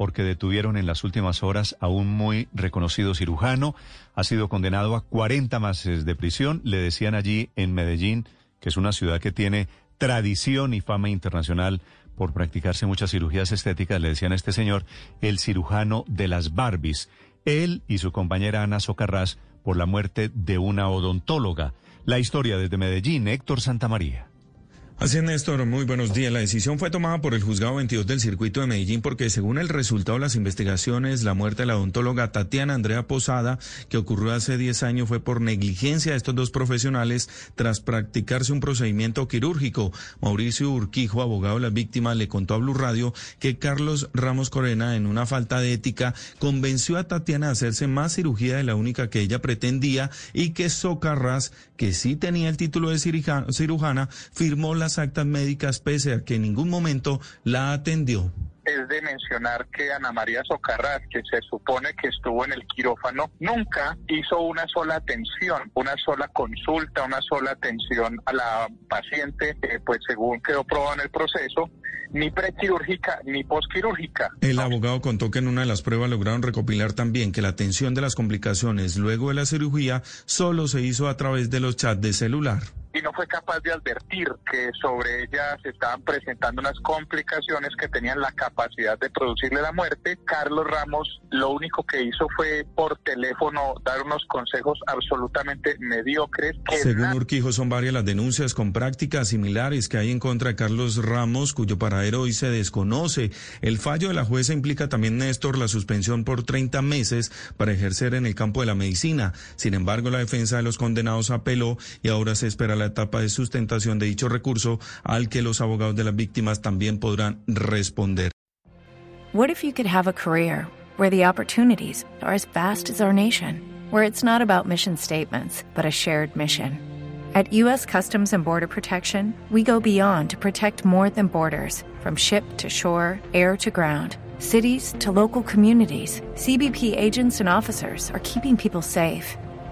porque detuvieron en las últimas horas a un muy reconocido cirujano. Ha sido condenado a 40 meses de prisión. Le decían allí en Medellín, que es una ciudad que tiene tradición y fama internacional por practicarse muchas cirugías estéticas, le decían a este señor, el cirujano de las Barbies. Él y su compañera Ana Socarrás por la muerte de una odontóloga. La historia desde Medellín, Héctor Santamaría. Así es, Néstor, muy buenos días. La decisión fue tomada por el juzgado 22 del circuito de Medellín porque según el resultado de las investigaciones, la muerte de la odontóloga Tatiana Andrea Posada, que ocurrió hace 10 años, fue por negligencia de estos dos profesionales tras practicarse un procedimiento quirúrgico. Mauricio Urquijo, abogado de la víctima, le contó a Blue Radio que Carlos Ramos Corena, en una falta de ética, convenció a Tatiana a hacerse más cirugía de la única que ella pretendía y que Socarras, que sí tenía el título de cirujana, firmó la actas médicas pese a que en ningún momento la atendió es de mencionar que Ana María Socarrat, que se supone que estuvo en el quirófano, nunca hizo una sola atención, una sola consulta, una sola atención a la paciente, pues según quedó probado en el proceso, ni prequirúrgica ni posquirúrgica. El abogado contó que en una de las pruebas lograron recopilar también que la atención de las complicaciones luego de la cirugía solo se hizo a través de los chats de celular y no fue capaz de advertir que sobre ella se estaban presentando unas complicaciones que tenían la capacidad de producirle la muerte. Carlos Ramos lo único que hizo fue por teléfono dar unos consejos absolutamente mediocres. Según Urquijo, son varias las denuncias con prácticas similares que hay en contra de Carlos Ramos, cuyo paradero hoy se desconoce. El fallo de la jueza implica también, Néstor, la suspensión por 30 meses para ejercer en el campo de la medicina. Sin embargo, la defensa de los condenados apeló y ahora se espera la etapa de sustentación de dicho recurso al que los abogados de las víctimas también podrán responder. What if you could have a career where the opportunities are as vast as our nation, where it's not about mission statements, but a shared mission? At U.S. Customs and Border Protection, we go beyond to protect more than borders from ship to shore, air to ground. Cities to local communities, CBP agents and officers are keeping people safe.